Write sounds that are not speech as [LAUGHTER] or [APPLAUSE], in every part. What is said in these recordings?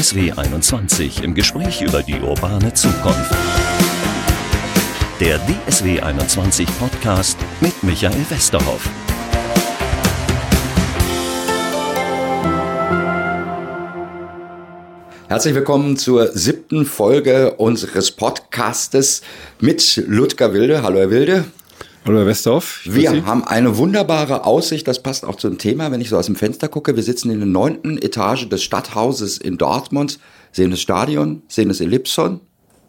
DSW 21 im Gespräch über die urbane Zukunft. Der DSW 21 Podcast mit Michael Westerhoff. Herzlich willkommen zur siebten Folge unseres Podcastes mit Ludger Wilde. Hallo, Herr Wilde. Herr Westhoff. Wir haben eine wunderbare Aussicht, das passt auch zum Thema, wenn ich so aus dem Fenster gucke. Wir sitzen in der neunten Etage des Stadthauses in Dortmund, sehen das Stadion, sehen das Ellipson,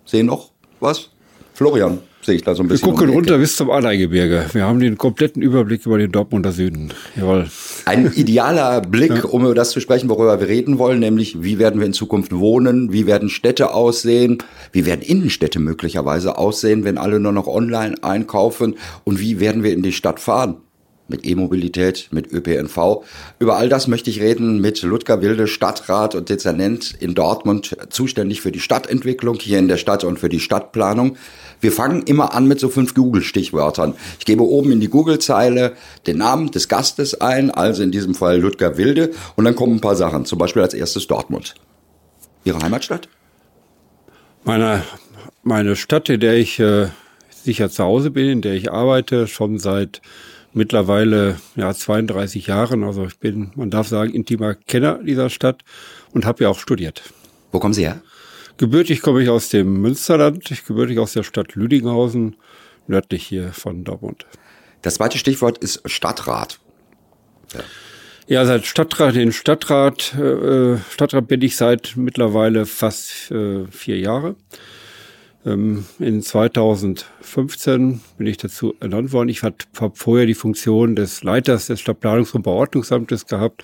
sehen noch was? Florian, sehe ich da so ein bisschen. Wir gucken um runter bis zum Anleigebirge. Wir haben den kompletten Überblick über den Dortmunder Süden. Jawohl. Ein [LAUGHS] idealer Blick, ja. um über das zu sprechen, worüber wir reden wollen, nämlich wie werden wir in Zukunft wohnen, wie werden Städte aussehen, wie werden Innenstädte möglicherweise aussehen, wenn alle nur noch online einkaufen und wie werden wir in die Stadt fahren mit E-Mobilität, mit ÖPNV. Über all das möchte ich reden mit Ludger Wilde, Stadtrat und Dezernent in Dortmund, zuständig für die Stadtentwicklung hier in der Stadt und für die Stadtplanung. Wir fangen immer an mit so fünf Google-Stichwörtern. Ich gebe oben in die Google-Zeile den Namen des Gastes ein, also in diesem Fall Ludger Wilde, und dann kommen ein paar Sachen. Zum Beispiel als erstes Dortmund. Ihre Heimatstadt? Meine, meine Stadt, in der ich äh, sicher zu Hause bin, in der ich arbeite, schon seit mittlerweile ja 32 Jahren. Also ich bin, man darf sagen, intimer Kenner dieser Stadt und habe ja auch studiert. Wo kommen Sie her? Gebürtig komme ich aus dem Münsterland, ich gebürtig aus der Stadt Lüdinghausen, nördlich hier von Dortmund. Das zweite Stichwort ist Stadtrat. Ja. Ja, seit Stadtrat, den Stadtrat, äh, Stadtrat bin ich seit mittlerweile fast äh, vier Jahre. Ähm, in 2015 bin ich dazu ernannt worden. Ich habe vorher die Funktion des Leiters des Stadtplanungs- und Bauordnungsamtes gehabt.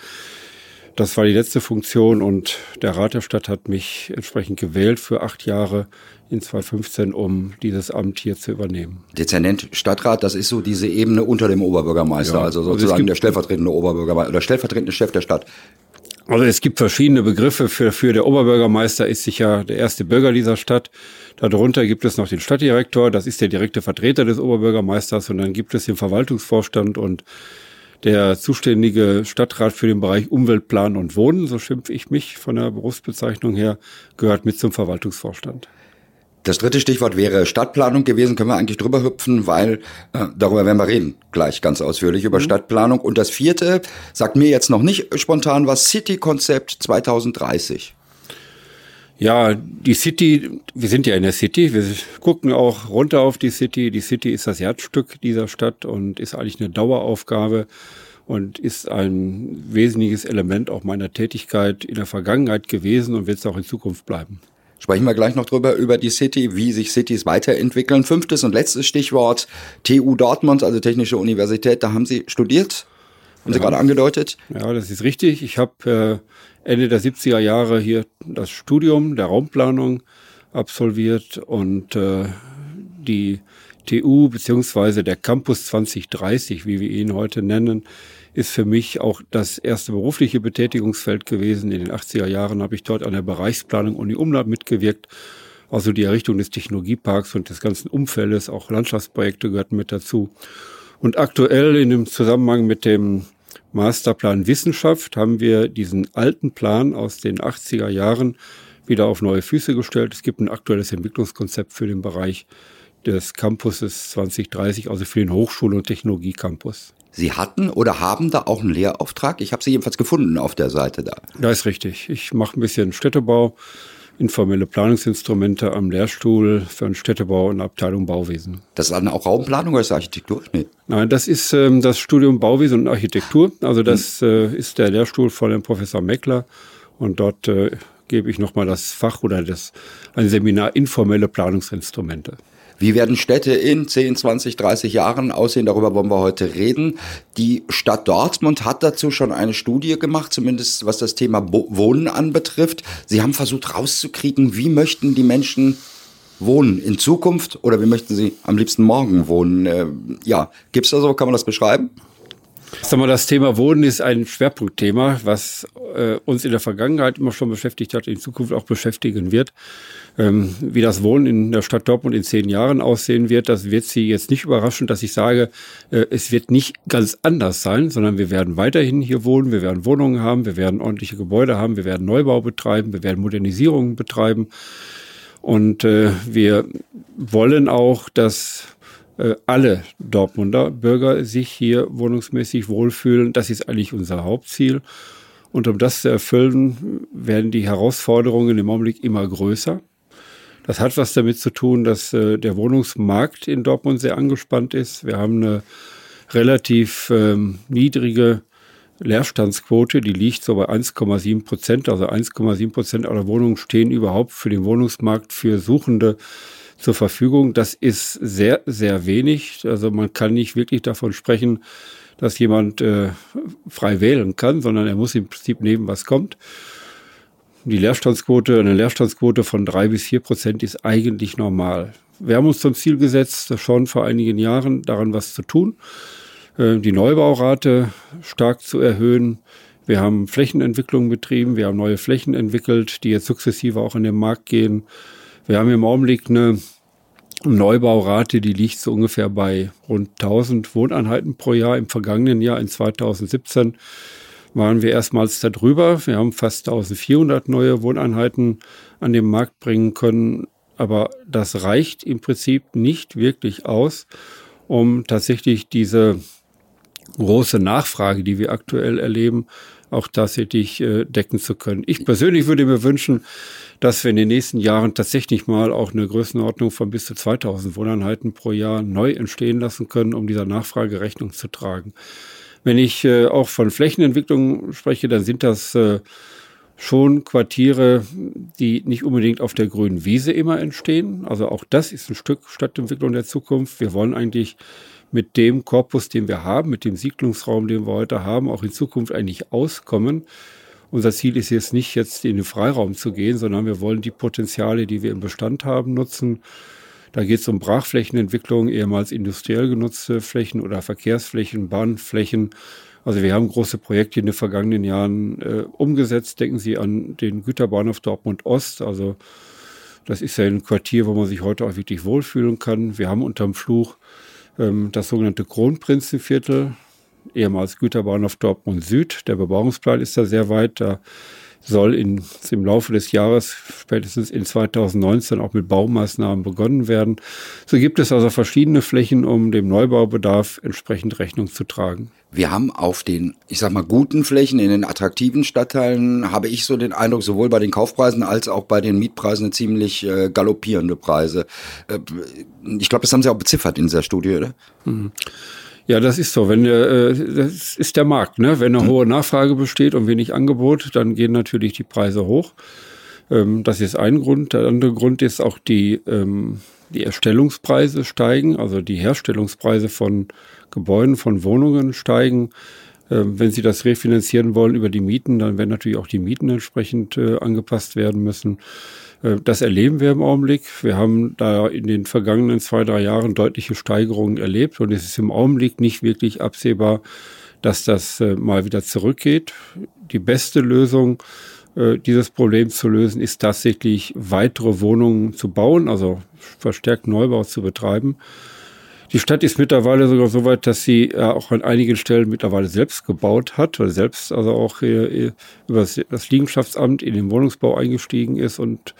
Das war die letzte Funktion und der Rat der Stadt hat mich entsprechend gewählt für acht Jahre in 2015, um dieses Amt hier zu übernehmen. Dezernent Stadtrat, das ist so diese Ebene unter dem Oberbürgermeister, ja, also, also sozusagen also der stellvertretende Oberbürgermeister oder stellvertretende Chef der Stadt. Also es gibt verschiedene Begriffe für, für der Oberbürgermeister ist sicher der erste Bürger dieser Stadt. Darunter gibt es noch den Stadtdirektor, das ist der direkte Vertreter des Oberbürgermeisters und dann gibt es den Verwaltungsvorstand und der zuständige Stadtrat für den Bereich Umweltplan und Wohnen, so schimpfe ich mich von der Berufsbezeichnung her, gehört mit zum Verwaltungsvorstand. Das dritte Stichwort wäre Stadtplanung gewesen, können wir eigentlich drüber hüpfen, weil äh, darüber werden wir reden, gleich ganz ausführlich über mhm. Stadtplanung. Und das vierte sagt mir jetzt noch nicht spontan was, City-Konzept 2030. Ja, die City, wir sind ja in der City, wir gucken auch runter auf die City. Die City ist das Herzstück dieser Stadt und ist eigentlich eine Daueraufgabe und ist ein wesentliches Element auch meiner Tätigkeit in der Vergangenheit gewesen und wird es auch in Zukunft bleiben. Sprechen wir gleich noch drüber, über die City, wie sich Cities weiterentwickeln. Fünftes und letztes Stichwort, TU Dortmund, also Technische Universität, da haben Sie studiert, haben ja. Sie gerade angedeutet. Ja, das ist richtig. Ich habe äh, Ende der 70er Jahre hier das Studium der Raumplanung absolviert und äh, die TU beziehungsweise der Campus 2030, wie wir ihn heute nennen, ist für mich auch das erste berufliche Betätigungsfeld gewesen. In den 80er Jahren habe ich dort an der Bereichsplanung Uni Umland mitgewirkt. Also die Errichtung des Technologieparks und des ganzen Umfeldes, auch Landschaftsprojekte gehörten mit dazu. Und aktuell in dem Zusammenhang mit dem Masterplan Wissenschaft haben wir diesen alten Plan aus den 80er Jahren wieder auf neue Füße gestellt. Es gibt ein aktuelles Entwicklungskonzept für den Bereich des Campuses 2030, also für den Hochschul- und Technologiecampus. Sie hatten oder haben da auch einen Lehrauftrag? Ich habe Sie jedenfalls gefunden auf der Seite da. Das ist richtig. Ich mache ein bisschen Städtebau, informelle Planungsinstrumente am Lehrstuhl für einen Städtebau und Abteilung Bauwesen. Das ist dann auch Raumplanung oder ist das Architektur? Nee. Nein, das ist ähm, das Studium Bauwesen und Architektur. Also das hm. äh, ist der Lehrstuhl von dem Professor Meckler und dort äh, gebe ich nochmal das Fach oder das ein Seminar informelle Planungsinstrumente. Wie werden Städte in 10, 20, 30 Jahren aussehen? Darüber wollen wir heute reden. Die Stadt Dortmund hat dazu schon eine Studie gemacht, zumindest was das Thema Wohnen anbetrifft. Sie haben versucht rauszukriegen, wie möchten die Menschen wohnen in Zukunft oder wie möchten sie am liebsten morgen wohnen? Äh, ja, gibt's da so, kann man das beschreiben? Sag mal, das Thema Wohnen ist ein Schwerpunktthema, was äh, uns in der Vergangenheit immer schon beschäftigt hat, in Zukunft auch beschäftigen wird. Ähm, wie das Wohnen in der Stadt Dortmund in zehn Jahren aussehen wird, das wird Sie jetzt nicht überraschen, dass ich sage, äh, es wird nicht ganz anders sein, sondern wir werden weiterhin hier wohnen, wir werden Wohnungen haben, wir werden ordentliche Gebäude haben, wir werden Neubau betreiben, wir werden Modernisierungen betreiben. Und äh, wir wollen auch, dass äh, alle Dortmunder Bürger sich hier wohnungsmäßig wohlfühlen. Das ist eigentlich unser Hauptziel. Und um das zu erfüllen, werden die Herausforderungen im Augenblick immer größer. Das hat was damit zu tun, dass äh, der Wohnungsmarkt in Dortmund sehr angespannt ist. Wir haben eine relativ ähm, niedrige Leerstandsquote, die liegt so bei 1,7 Prozent. Also 1,7 Prozent aller Wohnungen stehen überhaupt für den Wohnungsmarkt für Suchende zur Verfügung. Das ist sehr, sehr wenig. Also man kann nicht wirklich davon sprechen, dass jemand äh, frei wählen kann, sondern er muss im Prinzip nehmen, was kommt. Die Leerstandsquote, eine Leerstandsquote von drei bis vier Prozent ist eigentlich normal. Wir haben uns zum Ziel gesetzt, schon vor einigen Jahren daran was zu tun, äh, die Neubaurate stark zu erhöhen. Wir haben Flächenentwicklung betrieben, wir haben neue Flächen entwickelt, die jetzt sukzessive auch in den Markt gehen. Wir haben im Augenblick eine Neubaurate, die liegt so ungefähr bei rund 1000 Wohneinheiten pro Jahr. Im vergangenen Jahr, in 2017, waren wir erstmals darüber. Wir haben fast 1400 neue Wohneinheiten an den Markt bringen können. Aber das reicht im Prinzip nicht wirklich aus, um tatsächlich diese große Nachfrage, die wir aktuell erleben, auch tatsächlich äh, decken zu können. Ich persönlich würde mir wünschen, dass wir in den nächsten Jahren tatsächlich mal auch eine Größenordnung von bis zu 2000 Wohneinheiten pro Jahr neu entstehen lassen können, um dieser Nachfrage Rechnung zu tragen. Wenn ich äh, auch von Flächenentwicklung spreche, dann sind das äh, schon Quartiere, die nicht unbedingt auf der grünen Wiese immer entstehen. Also auch das ist ein Stück Stadtentwicklung der Zukunft. Wir wollen eigentlich mit dem Korpus, den wir haben, mit dem Siedlungsraum, den wir heute haben, auch in Zukunft eigentlich auskommen. Unser Ziel ist jetzt nicht, jetzt in den Freiraum zu gehen, sondern wir wollen die Potenziale, die wir im Bestand haben, nutzen. Da geht es um Brachflächenentwicklung, ehemals industriell genutzte Flächen oder Verkehrsflächen, Bahnflächen. Also wir haben große Projekte in den vergangenen Jahren äh, umgesetzt. Denken Sie an den Güterbahnhof Dortmund Ost. Also das ist ja ein Quartier, wo man sich heute auch wirklich wohlfühlen kann. Wir haben unterm Fluch ähm, das sogenannte Kronprinzenviertel ehemals Güterbahnhof Dortmund Süd. Der Bebauungsplan ist da sehr weit. Da soll in, im Laufe des Jahres, spätestens in 2019, auch mit Baumaßnahmen begonnen werden. So gibt es also verschiedene Flächen, um dem Neubaubedarf entsprechend Rechnung zu tragen. Wir haben auf den, ich sag mal, guten Flächen in den attraktiven Stadtteilen, habe ich so den Eindruck, sowohl bei den Kaufpreisen als auch bei den Mietpreisen ziemlich äh, galoppierende Preise. Äh, ich glaube, das haben Sie auch beziffert in dieser Studie, oder? Mhm. Ja, das ist so. Wenn äh, das ist der Markt. Ne? Wenn eine mhm. hohe Nachfrage besteht und wenig Angebot, dann gehen natürlich die Preise hoch. Ähm, das ist ein Grund. Der andere Grund ist auch die ähm, die Erstellungspreise steigen, also die Herstellungspreise von Gebäuden, von Wohnungen steigen. Ähm, wenn Sie das refinanzieren wollen über die Mieten, dann werden natürlich auch die Mieten entsprechend äh, angepasst werden müssen. Äh, das erleben wir im Augenblick. Wir haben da in den vergangenen zwei, drei Jahren deutliche Steigerungen erlebt und es ist im Augenblick nicht wirklich absehbar, dass das äh, mal wieder zurückgeht. Die beste Lösung, äh, dieses Problem zu lösen, ist tatsächlich weitere Wohnungen zu bauen, also verstärkt Neubau zu betreiben. Die Stadt ist mittlerweile sogar so weit, dass sie äh, auch an einigen Stellen mittlerweile selbst gebaut hat, oder selbst also auch äh, über das Liegenschaftsamt in den Wohnungsbau eingestiegen ist und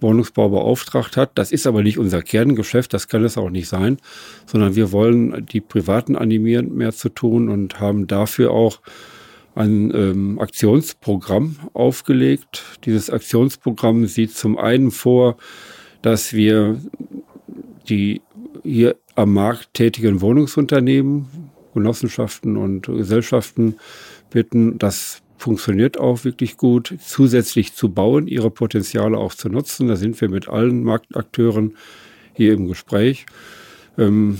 Wohnungsbau beauftragt hat. Das ist aber nicht unser Kerngeschäft, das kann es auch nicht sein, sondern wir wollen die Privaten animieren, mehr zu tun und haben dafür auch ein ähm, Aktionsprogramm aufgelegt. Dieses Aktionsprogramm sieht zum einen vor, dass wir die hier am Markt tätigen Wohnungsunternehmen, Genossenschaften und Gesellschaften bitten, das funktioniert auch wirklich gut, zusätzlich zu bauen, ihre Potenziale auch zu nutzen. Da sind wir mit allen Marktakteuren hier im Gespräch. Ähm,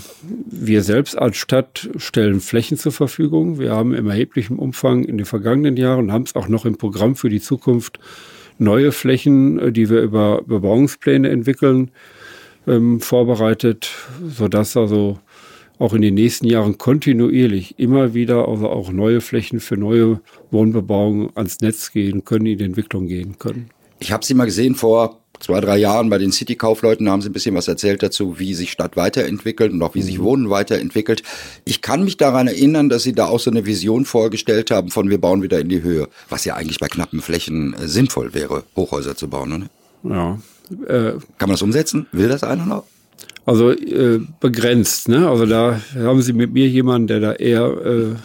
wir selbst als Stadt stellen Flächen zur Verfügung. Wir haben im erheblichen Umfang in den vergangenen Jahren, haben es auch noch im Programm für die Zukunft, neue Flächen, äh, die wir über Bebauungspläne entwickeln, ähm, vorbereitet, sodass also auch in den nächsten Jahren kontinuierlich immer wieder also auch neue Flächen für neue Wohnbebauung ans Netz gehen können, in die Entwicklung gehen können. Ich habe Sie mal gesehen vor zwei, drei Jahren bei den City-Kaufleuten haben sie ein bisschen was erzählt dazu, wie sich Stadt weiterentwickelt und auch wie sich mhm. Wohnen weiterentwickelt. Ich kann mich daran erinnern, dass sie da auch so eine Vision vorgestellt haben von wir bauen wieder in die Höhe, was ja eigentlich bei knappen Flächen äh, sinnvoll wäre, Hochhäuser zu bauen. Ne? Ja. Äh, kann man das umsetzen? Will das einer noch? Also äh, begrenzt, ne? Also da haben Sie mit mir jemanden, der da eher äh,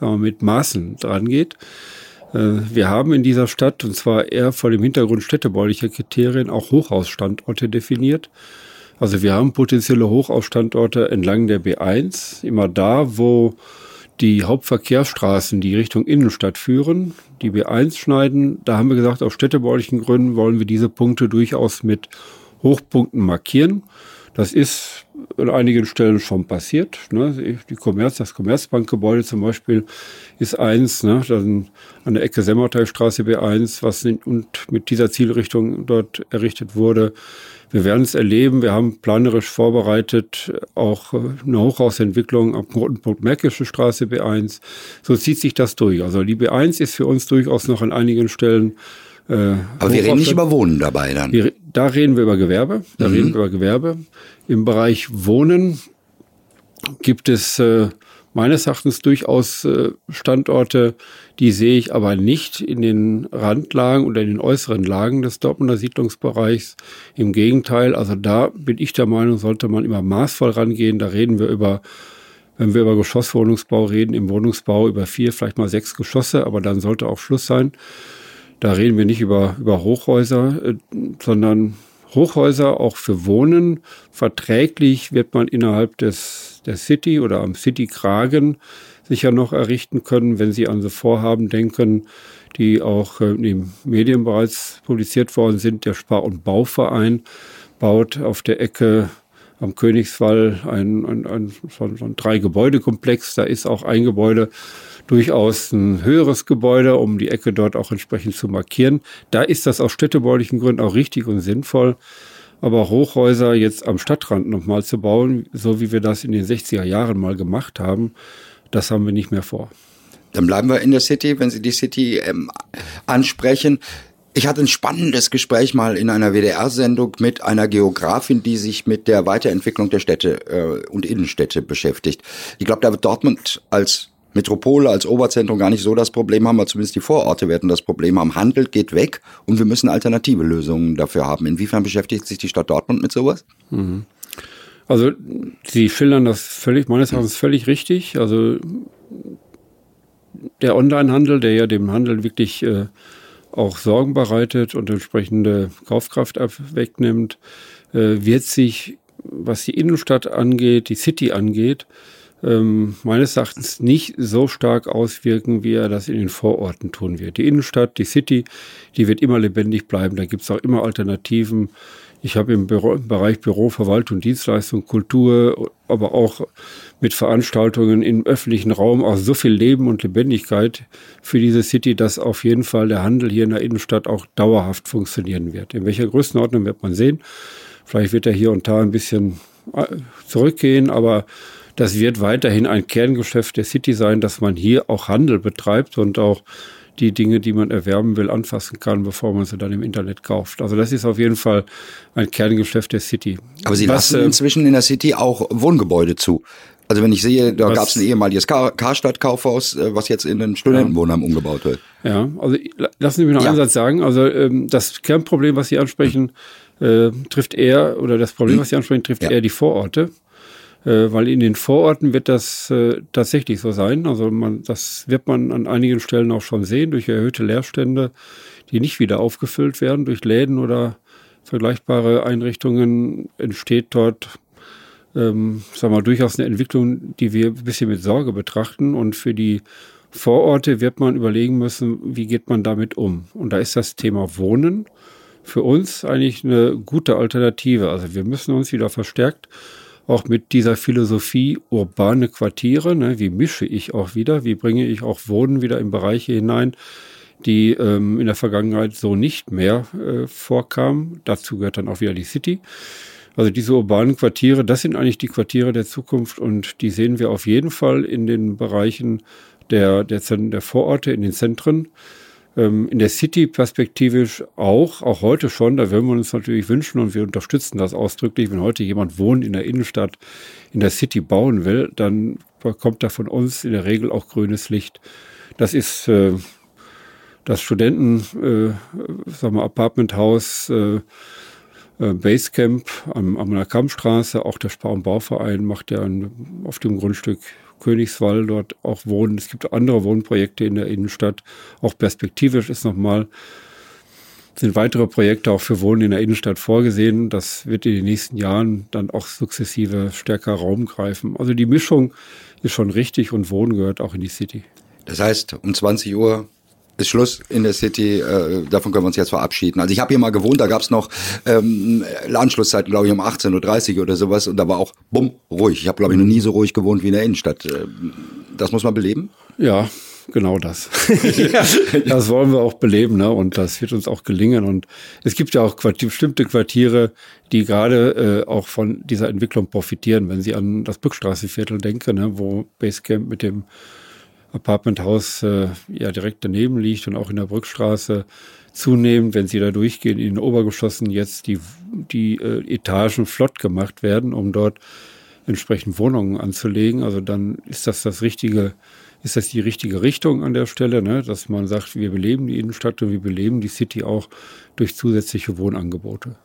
sagen wir, mit Maßen dran geht. Äh, wir haben in dieser Stadt, und zwar eher vor dem Hintergrund städtebaulicher Kriterien, auch Hochhausstandorte definiert. Also wir haben potenzielle Hochhausstandorte entlang der B1, immer da, wo die Hauptverkehrsstraßen, die Richtung Innenstadt führen, die B1 schneiden. Da haben wir gesagt, aus städtebaulichen Gründen wollen wir diese Punkte durchaus mit Hochpunkten markieren. Das ist an einigen Stellen schon passiert. Ne? Die Commerz, das Commerzbankgebäude zum Beispiel ist eins, ne? dann an der Ecke Semmerteilstraße B1, was in, und mit dieser Zielrichtung dort errichtet wurde. Wir werden es erleben. Wir haben planerisch vorbereitet auch eine Hochhausentwicklung am Knotenpunkt Märkische Straße B1. So zieht sich das durch. Also die B1 ist für uns durchaus noch an einigen Stellen äh, Aber wir reden nicht über Wohnen dabei dann. Wir, da reden wir über Gewerbe. Da mhm. reden wir über Gewerbe. Im Bereich Wohnen gibt es äh, meines Erachtens durchaus äh, Standorte, die sehe ich aber nicht in den Randlagen oder in den äußeren Lagen des Dortmunder Siedlungsbereichs. Im Gegenteil, also da bin ich der Meinung, sollte man immer maßvoll rangehen. Da reden wir über wenn wir über Geschosswohnungsbau reden, im Wohnungsbau über vier, vielleicht mal sechs Geschosse, aber dann sollte auch Schluss sein. Da reden wir nicht über, über Hochhäuser, äh, sondern Hochhäuser auch für Wohnen. Verträglich wird man innerhalb des, der City oder am City-Kragen sicher noch errichten können, wenn Sie an so Vorhaben denken, die auch äh, im Medien bereits publiziert worden sind. Der Spar- und Bauverein baut auf der Ecke am Königswall ein, ein, ein, so ein drei Gebäudekomplex. Da ist auch ein Gebäude durchaus ein höheres Gebäude, um die Ecke dort auch entsprechend zu markieren. Da ist das aus städtebaulichen Gründen auch richtig und sinnvoll. Aber Hochhäuser jetzt am Stadtrand nochmal zu bauen, so wie wir das in den 60er Jahren mal gemacht haben, das haben wir nicht mehr vor. Dann bleiben wir in der City, wenn Sie die City ähm, ansprechen. Ich hatte ein spannendes Gespräch mal in einer WDR-Sendung mit einer Geografin, die sich mit der Weiterentwicklung der Städte äh, und Innenstädte beschäftigt. Ich glaube, da wird Dortmund als Metropole als Oberzentrum gar nicht so das Problem haben, aber zumindest die Vororte werden das Problem haben. Handel geht weg und wir müssen alternative Lösungen dafür haben. Inwiefern beschäftigt sich die Stadt Dortmund mit sowas? Mhm. Also Sie schildern das völlig, meines Erachtens völlig richtig. Also der Onlinehandel, der ja dem Handel wirklich äh, auch Sorgen bereitet und entsprechende Kaufkraft wegnimmt, äh, wird sich, was die Innenstadt angeht, die City angeht, ähm, meines Erachtens nicht so stark auswirken, wie er das in den Vororten tun wird. Die Innenstadt, die City, die wird immer lebendig bleiben. Da gibt es auch immer Alternativen. Ich habe im, Büro, im Bereich Büro, Verwaltung, Dienstleistung, Kultur, aber auch mit Veranstaltungen im öffentlichen Raum auch so viel Leben und Lebendigkeit für diese City, dass auf jeden Fall der Handel hier in der Innenstadt auch dauerhaft funktionieren wird. In welcher Größenordnung wird man sehen. Vielleicht wird er hier und da ein bisschen äh, zurückgehen, aber das wird weiterhin ein Kerngeschäft der City sein, dass man hier auch Handel betreibt und auch die Dinge, die man erwerben will, anfassen kann, bevor man sie dann im Internet kauft. Also das ist auf jeden Fall ein Kerngeschäft der City. Aber Sie was, lassen äh, inzwischen in der City auch Wohngebäude zu. Also wenn ich sehe, da gab es ein ehemaliges Kar Karstadt-Kaufhaus, äh, was jetzt in ein Studentenwohnheim ja. umgebaut wird. Ja, also lassen Sie mich noch ja. einen Satz sagen. Also ähm, das Kernproblem, was Sie ansprechen, äh, trifft eher, oder das Problem, hm. was Sie ansprechen, trifft ja. eher die Vororte weil in den Vororten wird das äh, tatsächlich so sein. Also man, das wird man an einigen Stellen auch schon sehen durch erhöhte Leerstände, die nicht wieder aufgefüllt werden durch Läden oder vergleichbare Einrichtungen entsteht dort, ähm, wir mal, durchaus eine Entwicklung, die wir ein bisschen mit Sorge betrachten und für die Vororte wird man überlegen müssen, wie geht man damit um. Und da ist das Thema Wohnen für uns eigentlich eine gute Alternative. Also wir müssen uns wieder verstärkt auch mit dieser Philosophie urbane Quartiere. Ne? Wie mische ich auch wieder? Wie bringe ich auch Wohnen wieder in Bereiche hinein, die ähm, in der Vergangenheit so nicht mehr äh, vorkamen? Dazu gehört dann auch wieder die City. Also diese urbanen Quartiere, das sind eigentlich die Quartiere der Zukunft und die sehen wir auf jeden Fall in den Bereichen der, der, der Vororte, in den Zentren. Ähm, in der City perspektivisch auch, auch heute schon. Da würden wir uns natürlich wünschen und wir unterstützen das ausdrücklich. Wenn heute jemand wohnt in der Innenstadt, in der City bauen will, dann bekommt er von uns in der Regel auch grünes Licht. Das ist äh, das Studenten, äh, sagen wir, Apartmenthaus, äh, äh, Basecamp am, am der Kampfstraße, auch der Spar- und Bauverein macht ja ein, auf dem Grundstück Königswall dort auch wohnen. Es gibt andere Wohnprojekte in der Innenstadt. Auch perspektivisch ist nochmal sind weitere Projekte auch für Wohnen in der Innenstadt vorgesehen. Das wird in den nächsten Jahren dann auch sukzessive stärker Raum greifen. Also die Mischung ist schon richtig und Wohnen gehört auch in die City. Das heißt, um 20 Uhr ist Schluss in der City. Äh, davon können wir uns jetzt verabschieden. Also ich habe hier mal gewohnt, da gab es noch ähm, Anschlusszeiten, glaube ich, um 18.30 Uhr oder sowas. Und da war auch bumm, ruhig. Ich habe, glaube ich, noch nie so ruhig gewohnt wie in der Innenstadt. Äh, das muss man beleben? Ja, genau das. [LAUGHS] das wollen wir auch beleben, ne? Und das wird uns auch gelingen. Und es gibt ja auch Quartier, bestimmte Quartiere, die gerade äh, auch von dieser Entwicklung profitieren. Wenn Sie an das Brückstraßeviertel denken, ne? wo Basecamp mit dem Apartmenthaus äh, ja direkt daneben liegt und auch in der Brückstraße zunehmend, wenn sie da durchgehen, in den Obergeschossen jetzt die, die äh, Etagen flott gemacht werden, um dort entsprechend Wohnungen anzulegen. Also dann ist das das richtige, ist das die richtige Richtung an der Stelle, ne? dass man sagt, wir beleben die Innenstadt und wir beleben die City auch durch zusätzliche Wohnangebote.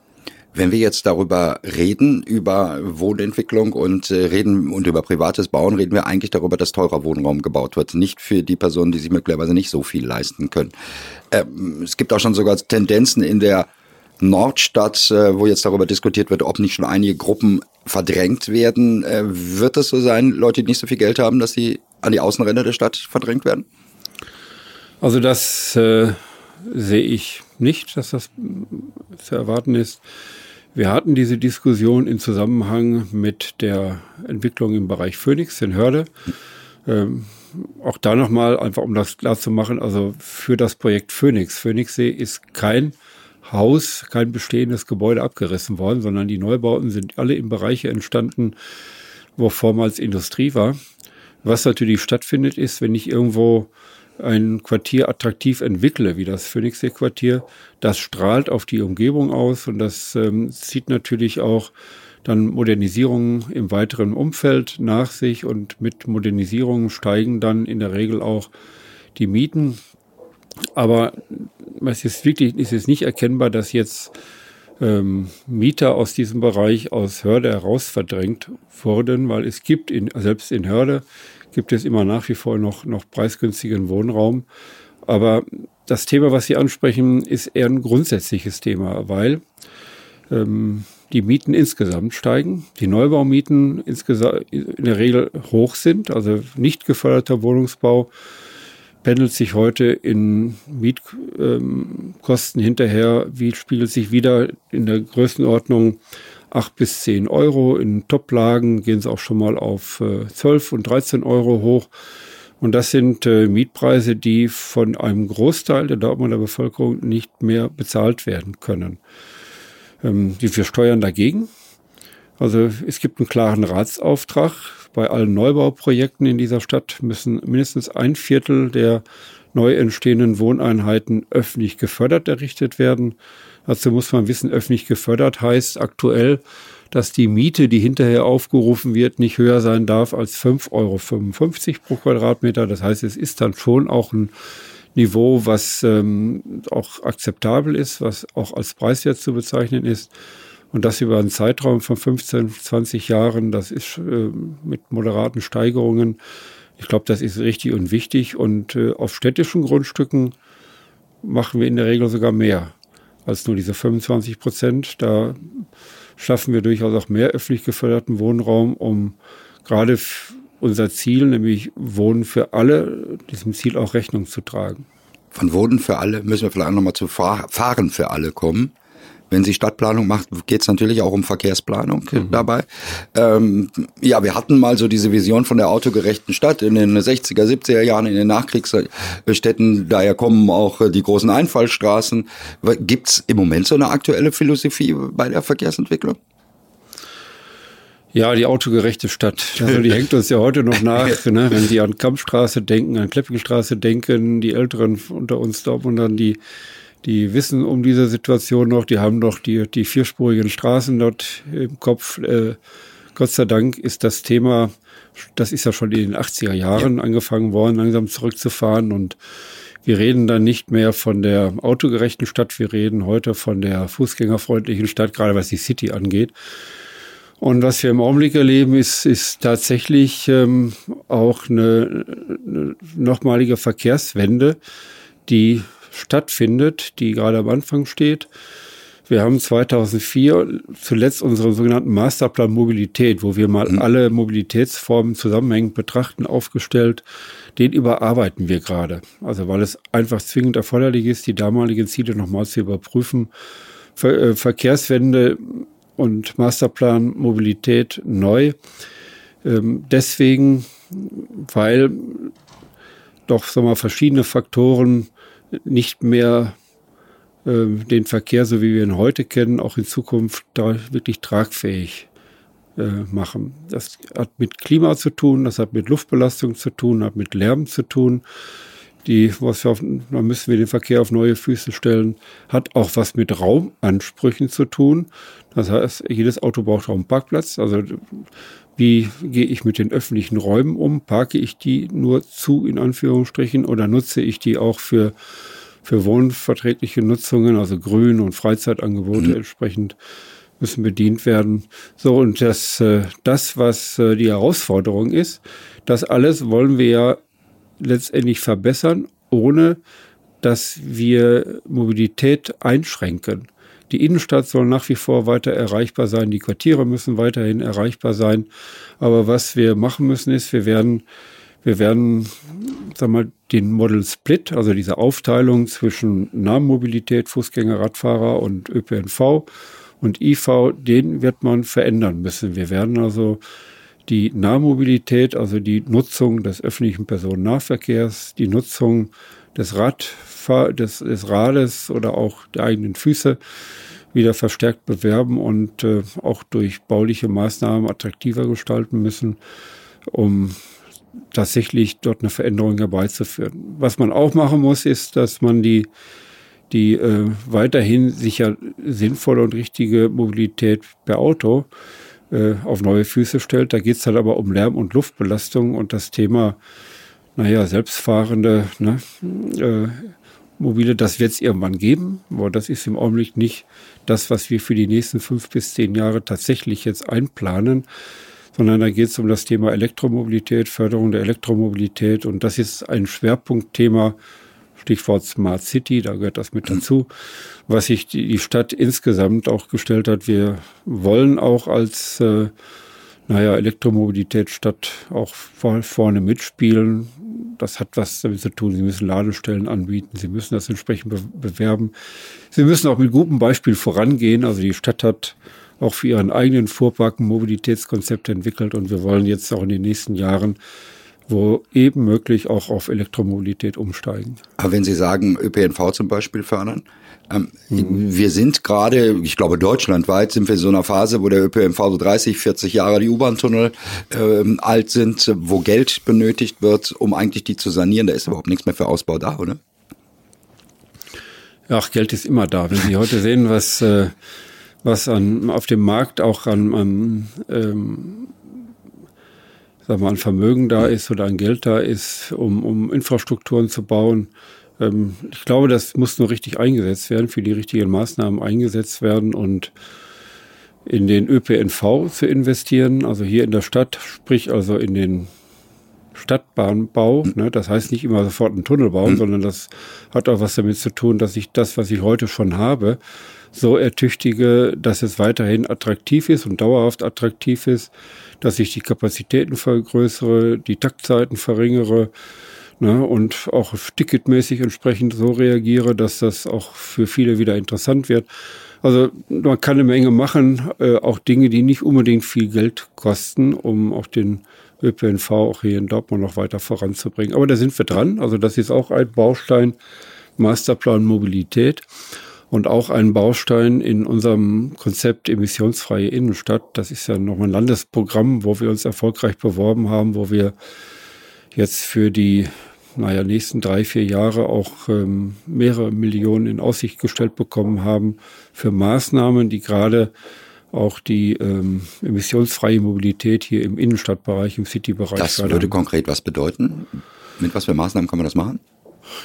Wenn wir jetzt darüber reden, über Wohnentwicklung und äh, reden und über privates Bauen, reden wir eigentlich darüber, dass teurer Wohnraum gebaut wird. Nicht für die Personen, die sich möglicherweise nicht so viel leisten können. Ähm, es gibt auch schon sogar Tendenzen in der Nordstadt, äh, wo jetzt darüber diskutiert wird, ob nicht schon einige Gruppen verdrängt werden. Äh, wird es so sein, Leute, die nicht so viel Geld haben, dass sie an die Außenränder der Stadt verdrängt werden? Also das äh, sehe ich nicht, dass das zu erwarten ist. Wir hatten diese Diskussion in Zusammenhang mit der Entwicklung im Bereich Phoenix in Hörde. Ähm, auch da nochmal, einfach um das klar zu machen, also für das Projekt Phoenix. Phoenixsee ist kein Haus, kein bestehendes Gebäude abgerissen worden, sondern die Neubauten sind alle in Bereiche entstanden, wo vormals Industrie war. Was natürlich stattfindet, ist, wenn ich irgendwo ein Quartier attraktiv entwickle, wie das Phoenixsee-Quartier, das strahlt auf die Umgebung aus und das ähm, zieht natürlich auch dann Modernisierungen im weiteren Umfeld nach sich und mit Modernisierungen steigen dann in der Regel auch die Mieten. Aber es ist wirklich, es ist nicht erkennbar, dass jetzt ähm, Mieter aus diesem Bereich aus Hörde heraus verdrängt wurden, weil es gibt in, selbst in Hörde gibt es immer nach wie vor noch, noch preisgünstigen Wohnraum. Aber das Thema, was Sie ansprechen, ist eher ein grundsätzliches Thema, weil ähm, die Mieten insgesamt steigen, die Neubaumieten insgesamt in der Regel hoch sind, also nicht geförderter Wohnungsbau pendelt sich heute in Mietkosten ähm, hinterher, wie spiegelt sich wieder in der Größenordnung 8 bis 10 Euro. In Toplagen gehen es auch schon mal auf äh, 12 und 13 Euro hoch. Und das sind äh, Mietpreise, die von einem Großteil der Dortmunder Bevölkerung nicht mehr bezahlt werden können. Ähm, wir steuern dagegen. Also es gibt einen klaren Ratsauftrag. Bei allen Neubauprojekten in dieser Stadt müssen mindestens ein Viertel der neu entstehenden Wohneinheiten öffentlich gefördert errichtet werden. Dazu muss man wissen, öffentlich gefördert heißt aktuell, dass die Miete, die hinterher aufgerufen wird, nicht höher sein darf als 5,55 Euro pro Quadratmeter. Das heißt, es ist dann schon auch ein Niveau, was ähm, auch akzeptabel ist, was auch als preiswert zu bezeichnen ist. Und das über einen Zeitraum von 15, 20 Jahren, das ist äh, mit moderaten Steigerungen. Ich glaube, das ist richtig und wichtig. Und äh, auf städtischen Grundstücken machen wir in der Regel sogar mehr als nur diese 25 Prozent. Da schaffen wir durchaus auch mehr öffentlich geförderten Wohnraum, um gerade unser Ziel, nämlich Wohnen für alle, diesem Ziel auch Rechnung zu tragen. Von Wohnen für alle müssen wir vielleicht nochmal zu Fahren für alle kommen. Wenn sie Stadtplanung macht, geht es natürlich auch um Verkehrsplanung mhm. dabei. Ähm, ja, wir hatten mal so diese Vision von der autogerechten Stadt in den 60er, 70er Jahren, in den Nachkriegsstädten. Daher kommen auch die großen Einfallstraßen. Gibt es im Moment so eine aktuelle Philosophie bei der Verkehrsentwicklung? Ja, die autogerechte Stadt. Also die hängt uns ja heute noch [LAUGHS] nach. Ne? Wenn Sie an Kampfstraße denken, an Kleppingstraße denken, die Älteren unter uns da und dann die, die wissen um diese Situation noch. Die haben noch die, die vierspurigen Straßen dort im Kopf. Äh, Gott sei Dank ist das Thema, das ist ja schon in den 80er Jahren ja. angefangen worden, langsam zurückzufahren und wir reden dann nicht mehr von der autogerechten Stadt, wir reden heute von der fußgängerfreundlichen Stadt, gerade was die City angeht. Und was wir im Augenblick erleben, ist, ist tatsächlich ähm, auch eine, eine nochmalige Verkehrswende, die stattfindet, die gerade am Anfang steht. Wir haben 2004 zuletzt unseren sogenannten Masterplan Mobilität, wo wir mal mhm. alle Mobilitätsformen zusammenhängend betrachten, aufgestellt. Den überarbeiten wir gerade. Also weil es einfach zwingend erforderlich ist, die damaligen Ziele nochmal zu überprüfen. Ver äh, Verkehrswende und Masterplan Mobilität neu. Ähm, deswegen, weil doch sagen wir, verschiedene Faktoren nicht mehr äh, den Verkehr, so wie wir ihn heute kennen, auch in Zukunft wirklich tragfähig äh, machen. Das hat mit Klima zu tun, das hat mit Luftbelastung zu tun, hat mit Lärm zu tun die, was wir auf, da müssen wir den Verkehr auf neue Füße stellen, hat auch was mit Raumansprüchen zu tun. Das heißt, jedes Auto braucht auch einen Parkplatz. Also wie gehe ich mit den öffentlichen Räumen um? Parke ich die nur zu, in Anführungsstrichen, oder nutze ich die auch für, für wohnverträgliche Nutzungen, also Grün- und Freizeitangebote mhm. entsprechend müssen bedient werden. So, und das, äh, das, was äh, die Herausforderung ist, das alles wollen wir ja letztendlich verbessern, ohne dass wir Mobilität einschränken. Die Innenstadt soll nach wie vor weiter erreichbar sein, die Quartiere müssen weiterhin erreichbar sein. Aber was wir machen müssen, ist, wir werden, wir werden, sag mal, den Model Split, also diese Aufteilung zwischen Nahmobilität, Fußgänger, Radfahrer und ÖPNV und IV, den wird man verändern müssen. Wir werden also die Nahmobilität, also die Nutzung des öffentlichen Personennahverkehrs, die Nutzung des, Radfahr des, des Rades oder auch der eigenen Füße wieder verstärkt bewerben und äh, auch durch bauliche Maßnahmen attraktiver gestalten müssen, um tatsächlich dort eine Veränderung herbeizuführen. Was man auch machen muss, ist, dass man die, die äh, weiterhin sicher sinnvolle und richtige Mobilität per Auto äh, auf neue Füße stellt. Da geht es halt aber um Lärm- und Luftbelastung und das Thema, naja, selbstfahrende ne, äh, Mobile, das wird es irgendwann geben, aber das ist im Augenblick nicht das, was wir für die nächsten fünf bis zehn Jahre tatsächlich jetzt einplanen, sondern da geht es um das Thema Elektromobilität, Förderung der Elektromobilität und das ist ein Schwerpunktthema Stichwort Smart City, da gehört das mit dazu. Was sich die Stadt insgesamt auch gestellt hat, wir wollen auch als äh, naja, Elektromobilitätsstadt auch vorne mitspielen. Das hat was damit zu tun. Sie müssen Ladestellen anbieten. Sie müssen das entsprechend be bewerben. Sie müssen auch mit gutem Beispiel vorangehen. Also die Stadt hat auch für ihren eigenen Fuhrpark ein Mobilitätskonzept entwickelt und wir wollen jetzt auch in den nächsten Jahren wo eben möglich auch auf Elektromobilität umsteigen. Aber wenn Sie sagen, ÖPNV zum Beispiel fördern, ähm, mhm. wir sind gerade, ich glaube deutschlandweit sind wir in so einer Phase, wo der ÖPNV so 30, 40 Jahre die U-Bahn-Tunnel äh, alt sind, wo Geld benötigt wird, um eigentlich die zu sanieren. Da ist überhaupt nichts mehr für Ausbau da, oder? Ach, Geld ist immer da. Wenn Sie heute sehen, was, äh, was an, auf dem Markt auch an, an ähm, sagen wir, an Vermögen da ist oder an Geld da ist, um, um Infrastrukturen zu bauen. Ähm, ich glaube, das muss nur richtig eingesetzt werden, für die richtigen Maßnahmen eingesetzt werden und in den ÖPNV zu investieren, also hier in der Stadt, sprich also in den Stadtbahnbau. Ne? Das heißt nicht immer sofort einen Tunnel bauen, mhm. sondern das hat auch was damit zu tun, dass ich das, was ich heute schon habe, so ertüchtige, dass es weiterhin attraktiv ist und dauerhaft attraktiv ist, dass ich die Kapazitäten vergrößere, die Taktzeiten verringere ne, und auch ticketmäßig entsprechend so reagiere, dass das auch für viele wieder interessant wird. Also man kann eine Menge machen, äh, auch Dinge, die nicht unbedingt viel Geld kosten, um auch den ÖPNV auch hier in Dortmund noch weiter voranzubringen. Aber da sind wir dran. Also das ist auch ein Baustein Masterplan Mobilität. Und auch ein Baustein in unserem Konzept emissionsfreie Innenstadt. Das ist ja nochmal ein Landesprogramm, wo wir uns erfolgreich beworben haben, wo wir jetzt für die naja, nächsten drei, vier Jahre auch ähm, mehrere Millionen in Aussicht gestellt bekommen haben für Maßnahmen, die gerade auch die ähm, emissionsfreie Mobilität hier im Innenstadtbereich, im Citybereich. Das würde konkret was bedeuten? Mit was für Maßnahmen kann man das machen?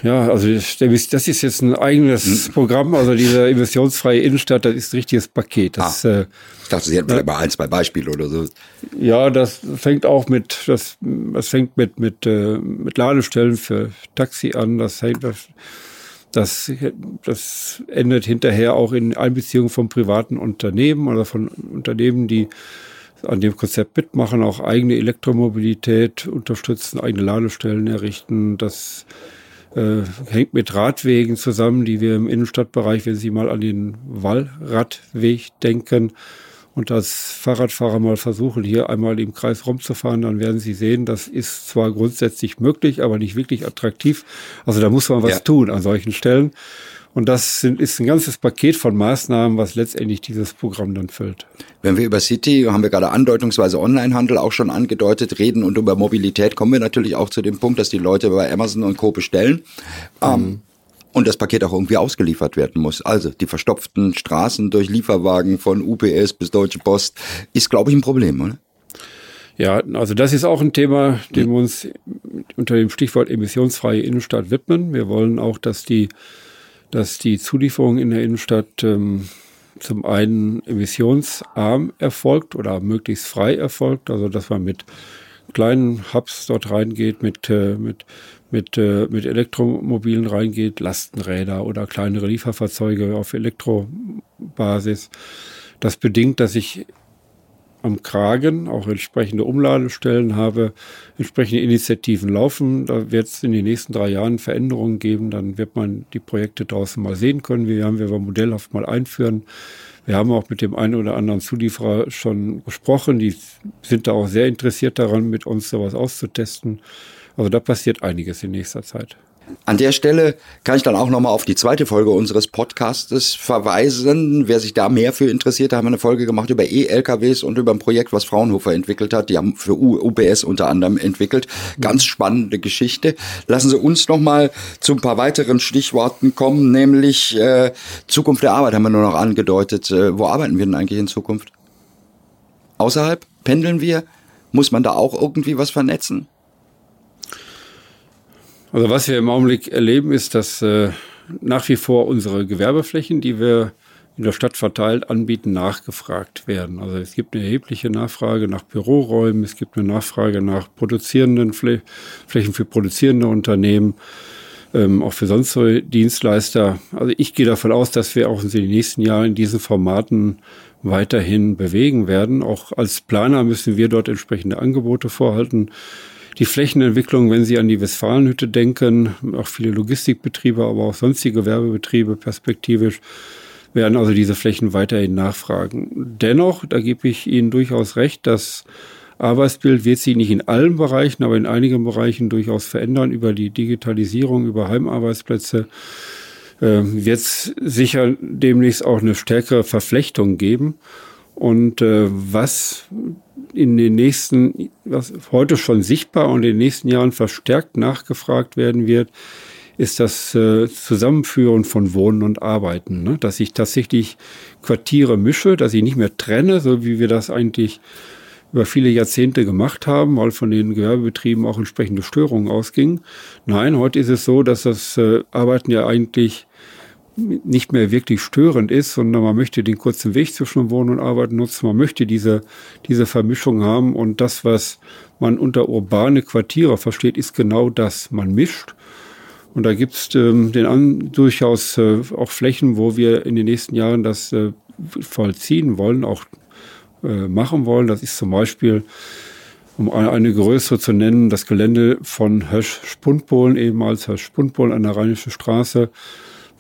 Ja, also das ist jetzt ein eigenes hm. Programm. Also diese emissionsfreie Innenstadt, das ist ein richtiges Paket. Das, ah, äh, ich dachte, Sie hätten vielleicht mal ein, zwei Beispiele oder so. Ja, das fängt auch mit, das, das fängt mit, mit, äh, mit Ladestellen für Taxi an. Das hängt, das, das, das endet hinterher auch in Einbeziehung von privaten Unternehmen oder von Unternehmen, die an dem Konzept mitmachen, auch eigene Elektromobilität unterstützen, eigene Ladestellen errichten. Das äh, hängt mit Radwegen zusammen, die wir im Innenstadtbereich, wenn Sie mal an den Wallradweg denken und als Fahrradfahrer mal versuchen, hier einmal im Kreis rumzufahren, dann werden Sie sehen, das ist zwar grundsätzlich möglich, aber nicht wirklich attraktiv. Also da muss man was ja. tun an solchen Stellen. Und das sind, ist ein ganzes Paket von Maßnahmen, was letztendlich dieses Programm dann füllt. Wenn wir über City, haben wir gerade andeutungsweise Onlinehandel auch schon angedeutet, reden und über Mobilität, kommen wir natürlich auch zu dem Punkt, dass die Leute bei Amazon und Co. bestellen. Mhm. Ähm, und das Paket auch irgendwie ausgeliefert werden muss. Also die verstopften Straßen durch Lieferwagen von UPS bis Deutsche Post ist, glaube ich, ein Problem, oder? Ja, also das ist auch ein Thema, dem wir uns unter dem Stichwort emissionsfreie Innenstadt widmen. Wir wollen auch, dass die dass die Zulieferung in der Innenstadt ähm, zum einen emissionsarm erfolgt oder möglichst frei erfolgt, also dass man mit kleinen Hubs dort reingeht, mit, äh, mit, mit, äh, mit Elektromobilen reingeht, Lastenräder oder kleinere Lieferfahrzeuge auf Elektrobasis. Das bedingt, dass ich am Kragen, auch entsprechende Umladestellen habe, entsprechende Initiativen laufen. Da wird es in den nächsten drei Jahren Veränderungen geben. Dann wird man die Projekte draußen mal sehen können. Wir haben wir modellhaft mal einführen. Wir haben auch mit dem einen oder anderen Zulieferer schon gesprochen. Die sind da auch sehr interessiert daran, mit uns sowas auszutesten. Also da passiert einiges in nächster Zeit. An der Stelle kann ich dann auch nochmal auf die zweite Folge unseres Podcastes verweisen. Wer sich da mehr für interessiert, da haben wir eine Folge gemacht über E-LKWs und über ein Projekt, was Fraunhofer entwickelt hat. Die haben für UBS unter anderem entwickelt. Ganz spannende Geschichte. Lassen Sie uns nochmal zu ein paar weiteren Stichworten kommen, nämlich äh, Zukunft der Arbeit haben wir nur noch angedeutet. Äh, wo arbeiten wir denn eigentlich in Zukunft? Außerhalb? Pendeln wir? Muss man da auch irgendwie was vernetzen? Also was wir im Augenblick erleben, ist, dass äh, nach wie vor unsere Gewerbeflächen, die wir in der Stadt verteilt anbieten, nachgefragt werden. Also es gibt eine erhebliche Nachfrage nach Büroräumen, es gibt eine Nachfrage nach produzierenden Flä Flächen für produzierende Unternehmen, ähm, auch für sonstige Dienstleister. Also ich gehe davon aus, dass wir auch in den nächsten Jahren in diesen Formaten weiterhin bewegen werden. Auch als Planer müssen wir dort entsprechende Angebote vorhalten die Flächenentwicklung, wenn Sie an die Westfalenhütte denken, auch viele Logistikbetriebe, aber auch sonstige Gewerbebetriebe perspektivisch, werden also diese Flächen weiterhin nachfragen. Dennoch, da gebe ich Ihnen durchaus recht, das Arbeitsbild wird sich nicht in allen Bereichen, aber in einigen Bereichen durchaus verändern über die Digitalisierung, über Heimarbeitsplätze. Äh, wird es sicher demnächst auch eine stärkere Verflechtung geben. Und äh, was in den nächsten, was heute schon sichtbar und in den nächsten Jahren verstärkt nachgefragt werden wird, ist das äh, Zusammenführen von Wohnen und Arbeiten. Ne? Dass ich tatsächlich Quartiere mische, dass ich nicht mehr trenne, so wie wir das eigentlich über viele Jahrzehnte gemacht haben, weil von den Gewerbebetrieben auch entsprechende Störungen ausgingen. Nein, heute ist es so, dass das äh, Arbeiten ja eigentlich nicht mehr wirklich störend ist, sondern man möchte den kurzen Weg zwischen Wohnen und Arbeiten nutzen. Man möchte diese, diese Vermischung haben und das, was man unter urbane Quartiere versteht, ist genau das. Man mischt. Und da gibt es ähm, durchaus äh, auch Flächen, wo wir in den nächsten Jahren das äh, vollziehen wollen, auch äh, machen wollen. Das ist zum Beispiel, um eine, größere zu nennen, das Gelände von Hösch-Spundpolen, ehemals Hösch-Spundpolen an der Rheinischen Straße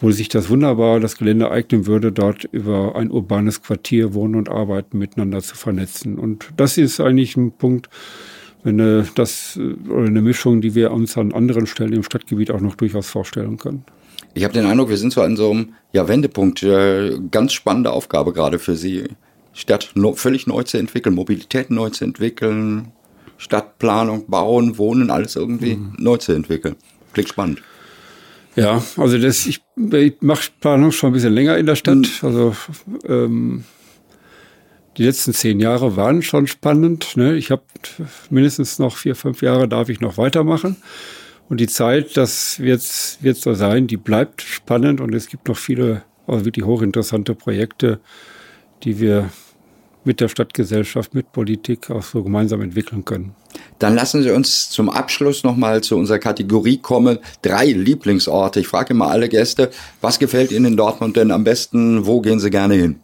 wo sich das wunderbar, das Gelände eignen würde, dort über ein urbanes Quartier Wohnen und Arbeiten miteinander zu vernetzen. Und das ist eigentlich ein Punkt, wenn äh, das oder eine Mischung, die wir uns an anderen Stellen im Stadtgebiet auch noch durchaus vorstellen können. Ich habe den Eindruck, wir sind so an so einem ja, Wendepunkt. Äh, ganz spannende Aufgabe gerade für Sie. Stadt no, völlig neu zu entwickeln, Mobilität neu zu entwickeln, Stadtplanung, Bauen, Wohnen, alles irgendwie mhm. neu zu entwickeln. Klingt spannend. Ja, also das, ich, ich mache Planung schon ein bisschen länger in der Stadt. Mhm. Also ähm, die letzten zehn Jahre waren schon spannend. Ne? Ich habe mindestens noch vier, fünf Jahre darf ich noch weitermachen. Und die Zeit, das wird, wird so sein, die bleibt spannend und es gibt noch viele also wirklich hochinteressante Projekte, die wir mit der Stadtgesellschaft, mit Politik auch so gemeinsam entwickeln können. Dann lassen Sie uns zum Abschluss nochmal zu unserer Kategorie kommen. Drei Lieblingsorte. Ich frage immer alle Gäste, was gefällt Ihnen in Dortmund denn am besten? Wo gehen Sie gerne hin?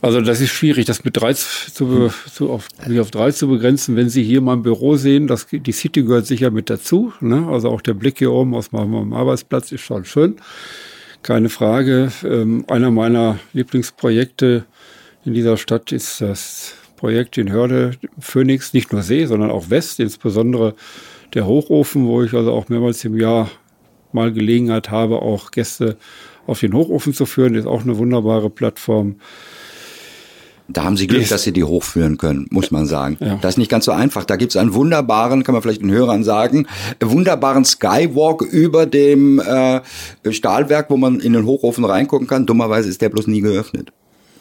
Also das ist schwierig, das mit drei zu, zu auf, auf drei zu begrenzen. Wenn Sie hier mein Büro sehen, das, die City gehört sicher mit dazu. Ne? Also auch der Blick hier oben aus meinem Arbeitsplatz ist schon schön. Keine Frage. Ähm, einer meiner Lieblingsprojekte in dieser Stadt ist das Projekt in Hörde Phoenix, nicht nur See, sondern auch West, insbesondere der Hochofen, wo ich also auch mehrmals im Jahr mal Gelegenheit habe, auch Gäste auf den Hochofen zu führen. Ist auch eine wunderbare Plattform. Da haben Sie Glück, dass Sie die hochführen können, muss man sagen. Ja. Das ist nicht ganz so einfach. Da gibt es einen wunderbaren, kann man vielleicht den Hörern sagen, wunderbaren Skywalk über dem äh, Stahlwerk, wo man in den Hochofen reingucken kann. Dummerweise ist der bloß nie geöffnet.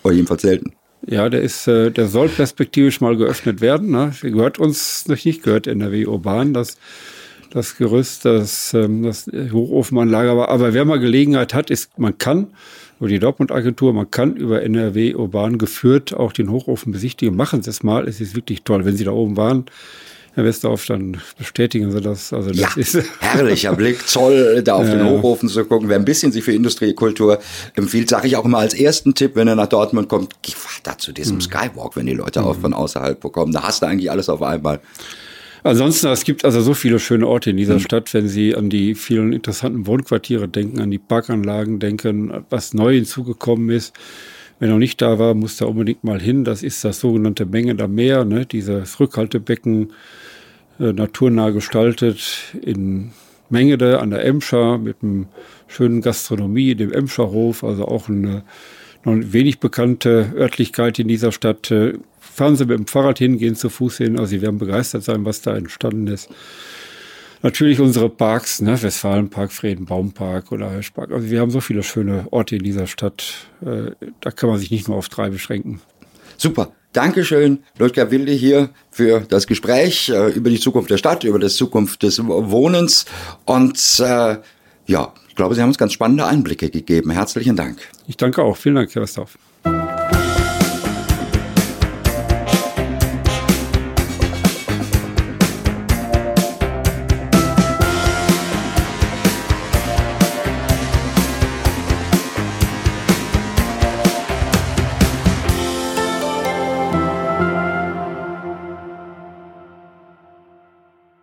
Oder jedenfalls selten. Ja, der ist, äh, der soll perspektivisch mal geöffnet werden. Ne? Gehört uns noch nicht, gehört NRW Urban, das, das Gerüst, das, ähm, das Hochofenanlage. Aber, aber wer mal Gelegenheit hat, ist, man kann über die Dortmund-Agentur. Man kann über NRW urban geführt auch den Hochofen besichtigen. Machen Sie es mal. Es ist wirklich toll. Wenn Sie da oben waren, Herr Westerhoff, dann bestätigen Sie das. Also das ja, ist [LAUGHS] herrlicher Blick, Zoll, da auf ja. den Hochofen zu gucken. Wer ein bisschen sich für Industriekultur empfiehlt, sage ich auch immer als ersten Tipp, wenn er nach Dortmund kommt, geh da zu diesem mhm. Skywalk, wenn die Leute mhm. auch von außerhalb bekommen. Da hast du eigentlich alles auf einmal. Ansonsten, es gibt also so viele schöne Orte in dieser mhm. Stadt, wenn Sie an die vielen interessanten Wohnquartiere denken, an die Parkanlagen denken, was neu hinzugekommen ist. Wer noch nicht da war, muss da unbedingt mal hin. Das ist das sogenannte Mengeder Meer, ne? dieses Rückhaltebecken, äh, naturnah gestaltet in Mengede an der Emscher mit einem schönen Gastronomie, dem Emscherhof, also auch eine noch wenig bekannte Örtlichkeit in dieser Stadt. Äh, fahren Sie mit dem Fahrrad hin, gehen zu Fuß hin. Also Sie werden begeistert sein, was da entstanden ist. Natürlich unsere Parks, ne? Westfalenpark, Friedenbaumpark oder Hirschpark. Also wir haben so viele schöne Orte in dieser Stadt. Äh, da kann man sich nicht nur auf drei beschränken. Super. Dankeschön, Ludger Wilde hier für das Gespräch äh, über die Zukunft der Stadt, über die Zukunft des Wohnens. Und äh, ja, ich glaube, Sie haben uns ganz spannende Einblicke gegeben. Herzlichen Dank. Ich danke auch. Vielen Dank, Herr Westhoff.